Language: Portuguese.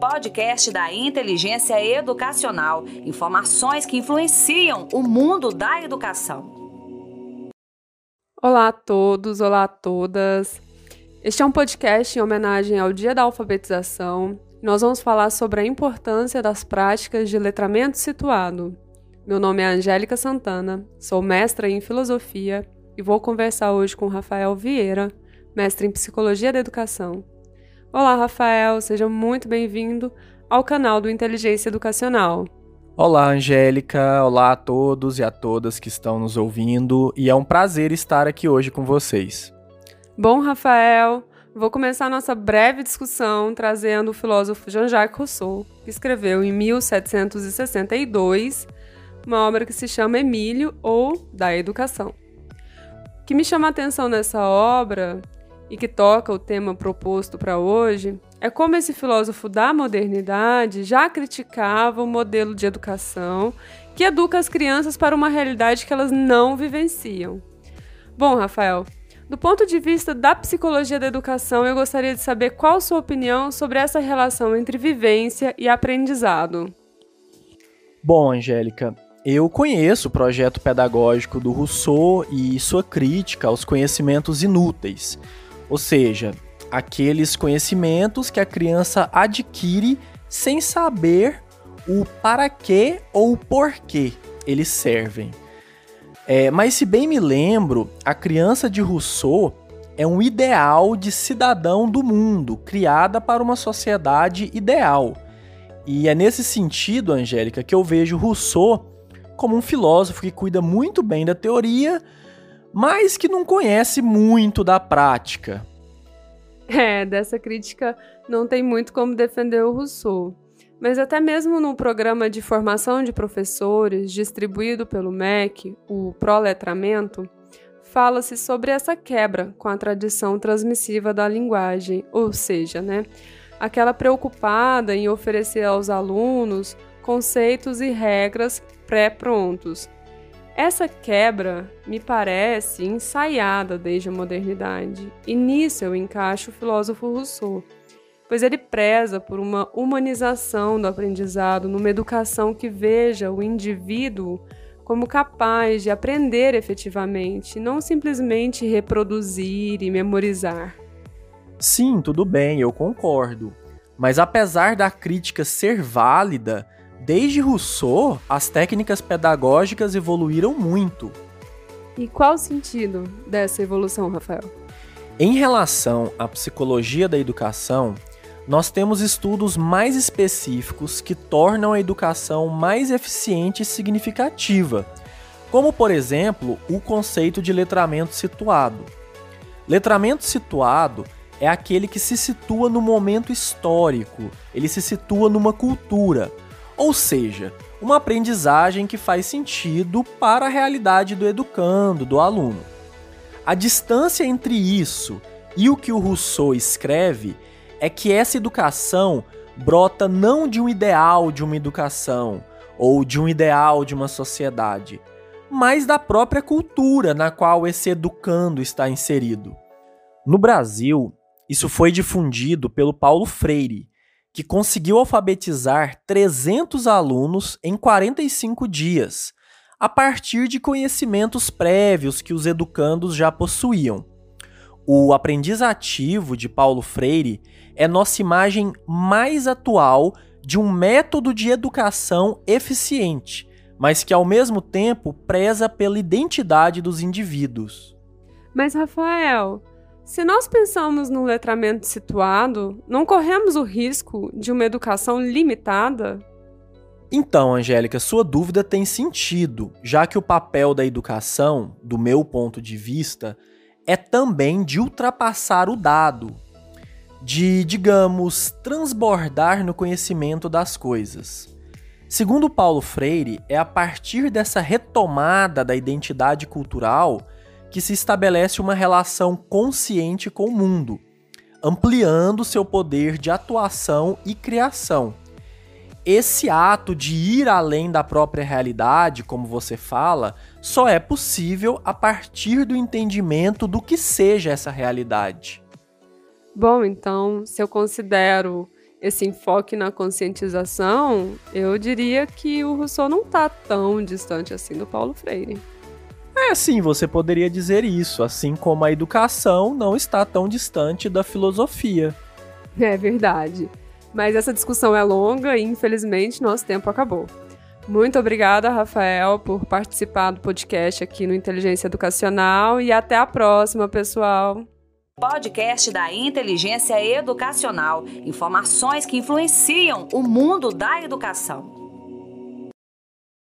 podcast da inteligência educacional. Informações que influenciam o mundo da educação. Olá a todos, olá a todas. Este é um podcast em homenagem ao Dia da Alfabetização. Nós vamos falar sobre a importância das práticas de letramento situado. Meu nome é Angélica Santana, sou mestra em filosofia e vou conversar hoje com Rafael Vieira, mestre em psicologia da educação. Olá, Rafael, seja muito bem-vindo ao canal do Inteligência Educacional. Olá, Angélica. Olá a todos e a todas que estão nos ouvindo, e é um prazer estar aqui hoje com vocês. Bom, Rafael, vou começar nossa breve discussão trazendo o filósofo Jean-Jacques Rousseau, que escreveu em 1762 uma obra que se chama Emílio ou Da Educação. O que me chama a atenção nessa obra e que toca o tema proposto para hoje é como esse filósofo da modernidade já criticava o modelo de educação que educa as crianças para uma realidade que elas não vivenciam. Bom, Rafael, do ponto de vista da psicologia da educação, eu gostaria de saber qual sua opinião sobre essa relação entre vivência e aprendizado. Bom, Angélica, eu conheço o projeto pedagógico do Rousseau e sua crítica aos conhecimentos inúteis ou seja, aqueles conhecimentos que a criança adquire sem saber o para quê ou o porquê eles servem. É, mas se bem me lembro, a criança de Rousseau é um ideal de cidadão do mundo, criada para uma sociedade ideal. E é nesse sentido, Angélica, que eu vejo Rousseau como um filósofo que cuida muito bem da teoria, mas que não conhece muito da prática. É, dessa crítica não tem muito como defender o Rousseau. Mas até mesmo no programa de formação de professores distribuído pelo MEC, o Proletramento, fala-se sobre essa quebra com a tradição transmissiva da linguagem, ou seja, né, aquela preocupada em oferecer aos alunos conceitos e regras pré-prontos, essa quebra me parece ensaiada desde a modernidade, e nisso eu encaixo o filósofo Rousseau, pois ele preza por uma humanização do aprendizado, numa educação que veja o indivíduo como capaz de aprender efetivamente, não simplesmente reproduzir e memorizar. Sim, tudo bem, eu concordo. Mas apesar da crítica ser válida, Desde Rousseau, as técnicas pedagógicas evoluíram muito. E qual o sentido dessa evolução, Rafael? Em relação à psicologia da educação, nós temos estudos mais específicos que tornam a educação mais eficiente e significativa, como, por exemplo, o conceito de letramento situado. Letramento situado é aquele que se situa no momento histórico, ele se situa numa cultura ou seja, uma aprendizagem que faz sentido para a realidade do educando, do aluno. A distância entre isso e o que o Rousseau escreve é que essa educação brota não de um ideal de uma educação ou de um ideal de uma sociedade, mas da própria cultura na qual esse educando está inserido. No Brasil, isso foi difundido pelo Paulo Freire, que conseguiu alfabetizar 300 alunos em 45 dias, a partir de conhecimentos prévios que os educandos já possuíam. O aprendiz ativo de Paulo Freire é nossa imagem mais atual de um método de educação eficiente, mas que ao mesmo tempo preza pela identidade dos indivíduos. Mas, Rafael, se nós pensamos no letramento situado, não corremos o risco de uma educação limitada? Então, Angélica, sua dúvida tem sentido, já que o papel da educação, do meu ponto de vista, é também de ultrapassar o dado, de, digamos, transbordar no conhecimento das coisas. Segundo Paulo Freire, é a partir dessa retomada da identidade cultural que se estabelece uma relação consciente com o mundo, ampliando seu poder de atuação e criação. Esse ato de ir além da própria realidade, como você fala, só é possível a partir do entendimento do que seja essa realidade. Bom, então, se eu considero esse enfoque na conscientização, eu diria que o Rousseau não está tão distante assim do Paulo Freire. É, sim, você poderia dizer isso, assim como a educação não está tão distante da filosofia. É verdade. Mas essa discussão é longa e, infelizmente, nosso tempo acabou. Muito obrigada, Rafael, por participar do podcast aqui no Inteligência Educacional e até a próxima, pessoal. Podcast da Inteligência Educacional. Informações que influenciam o mundo da educação.